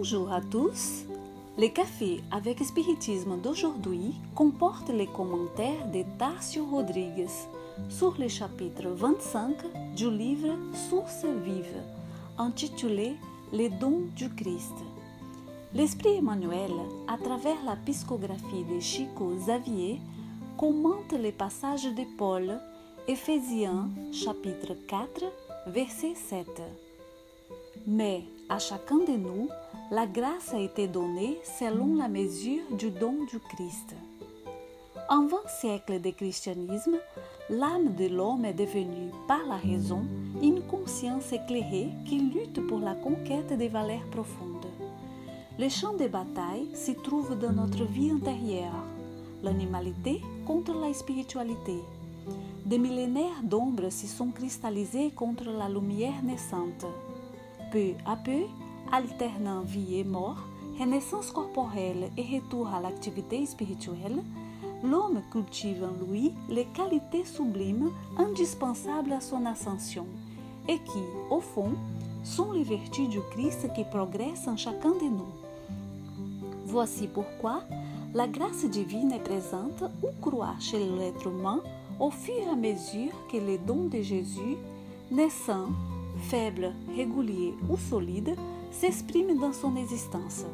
Bonjour à tous. Le café avec spiritisme d'aujourd'hui comporte les commentaires de Tarcio Rodrigues sur le chapitre 25 du livre Source vive, intitulé Les dons du Christ. L'Esprit Emmanuel, à travers la psychographie de Chico Xavier, commente les passages de Paul, Éphésiens chapitre 4, verset 7. Mais à chacun de nous, la grâce a été donnée selon la mesure du don du Christ. En vingt siècles de christianisme, l'âme de l'homme est devenue, par la raison, une conscience éclairée qui lutte pour la conquête des valeurs profondes. Le champ de bataille se trouve dans notre vie intérieure, l'animalité contre la spiritualité. Des millénaires d'ombre se sont cristallisés contre la lumière naissante. Peu à peu, alternant vie et mort, renaissance corporelle et retour à l'activité spirituelle, l'homme cultive en lui les qualités sublimes indispensables à son ascension et qui, au fond, sont les vertus du Christ qui progressent en chacun de nous. Voici pourquoi la grâce divine est présente ou croit chez l'être humain au fur et à mesure que les dons de Jésus, naissant, faible, régulier ou solide, s'exprime dans son existence.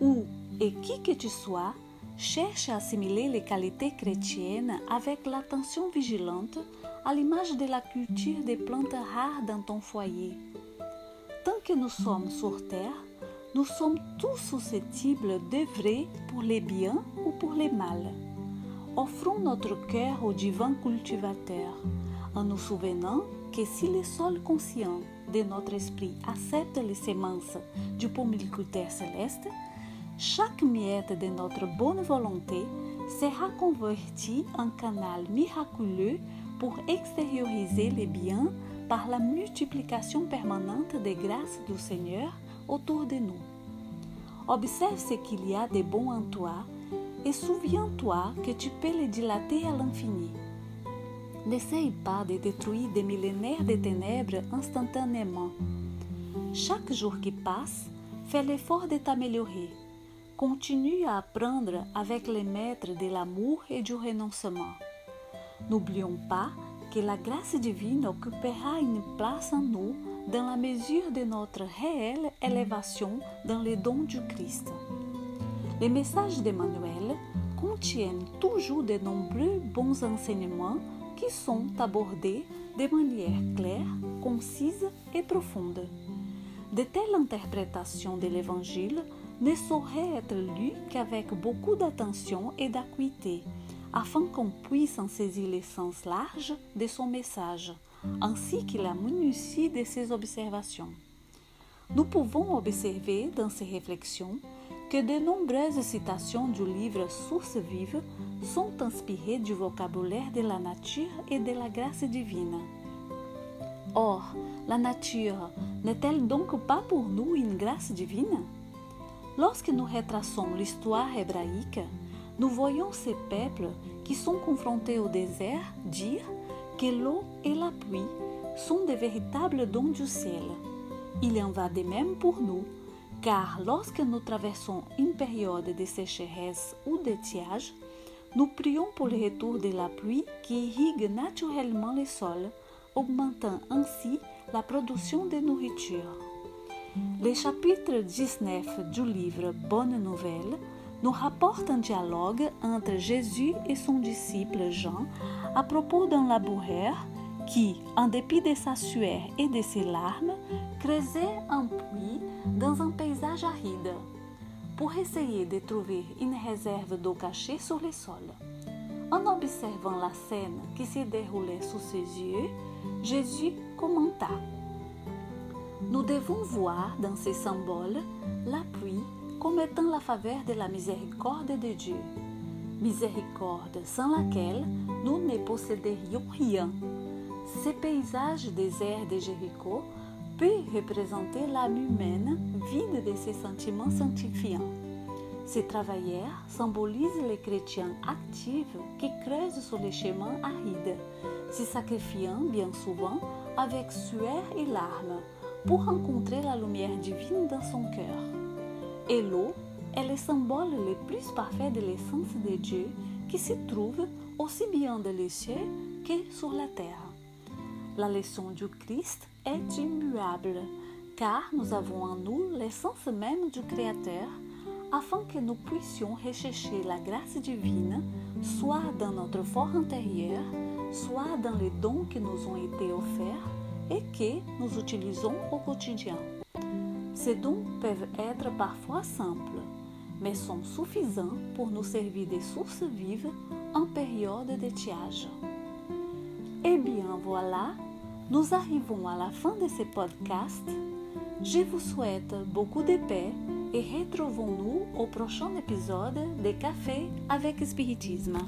Où et qui que tu sois, cherche à assimiler les qualités chrétiennes avec l'attention vigilante à l'image de la culture des plantes rares dans ton foyer. Tant que nous sommes sur terre, nous sommes tous susceptibles d'œuvrer pour les biens ou pour les mal. Offrons notre cœur au divin cultivateur en nous souvenant que si le sol conscient de notre esprit accepte les semences du pommeliculteur céleste, chaque miette de notre bonne volonté sera convertie en canal miraculeux pour extérioriser les biens par la multiplication permanente des grâces du Seigneur autour de nous. Observe ce qu'il y a de bon en toi et souviens-toi que tu peux les dilater à l'infini. N'essaye pas de détruire des millénaires de ténèbres instantanément. Chaque jour qui passe, fais l'effort de t'améliorer. Continue à apprendre avec les maîtres de l'amour et du renoncement. N'oublions pas que la grâce divine occupera une place en nous dans la mesure de notre réelle élévation dans les dons du Christ. Les messages d'Emmanuel contiennent toujours de nombreux bons enseignements qui sont abordés de manière claire, concise et profonde. De telles interprétations de l'Évangile ne sauraient être lues qu'avec beaucoup d'attention et d'acuité, afin qu'on puisse en saisir l'essence large de son message, ainsi que la minutie de ses observations. Nous pouvons observer dans ces réflexions que de nombreuses citations du livre Source vive sont inspirées du vocabulaire de la nature et de la grâce divine. Or, la nature n'est-elle donc pas pour nous une grâce divine? Lorsque nous retraçons l'histoire hébraïque, nous voyons ces peuples qui sont confrontés au désert dire que l'eau et la pluie sont des véritables dons du ciel. Il en va de même pour nous car lorsque nous traversons une période de sécheresse ou d'étiage, nous prions pour le retour de la pluie qui irrigue naturellement le sol, augmentant ainsi la production de nourriture. Le chapitre 19 du livre Bonne Nouvelle nous rapporte un dialogue entre Jésus et son disciple Jean à propos d'un laboureur qui, en dépit de sa sueur et de ses larmes, creusait un puits dans un paysage aride pour essayer de trouver une réserve d'eau cachée sur le sol. En observant la scène qui se déroulait sous ses yeux, Jésus commenta Nous devons voir dans ces symboles la pluie comme étant la faveur de la miséricorde de Dieu, miséricorde sans laquelle nous ne posséderions rien. Ces paysages déserts de Jéricho peut représenter l'âme humaine vide de ses sentiments sanctifiants. Ces travailleurs symbolisent les chrétiens actifs qui creusent sur les chemins arides, se sacrifiant bien souvent avec sueur et larmes pour rencontrer la lumière divine dans son cœur. Et l'eau est le symbole le plus parfait de l'essence de Dieu qui se trouve aussi bien dans les cieux que sur la terre. La leçon du Christ est immuable, car nous avons en nous l'essence même du Créateur, afin que nous puissions rechercher la grâce divine, soit dans notre fort intérieur, soit dans les dons qui nous ont été offerts et que nous utilisons au quotidien. Ces dons peuvent être parfois simples, mais sont suffisants pour nous servir de sources vives en période de tiage. Eh bien voilà, nous arrivons à la fin de ce podcast. Je vous souhaite beaucoup de paix et retrouvons-nous au prochain épisode de Café avec Spiritisme.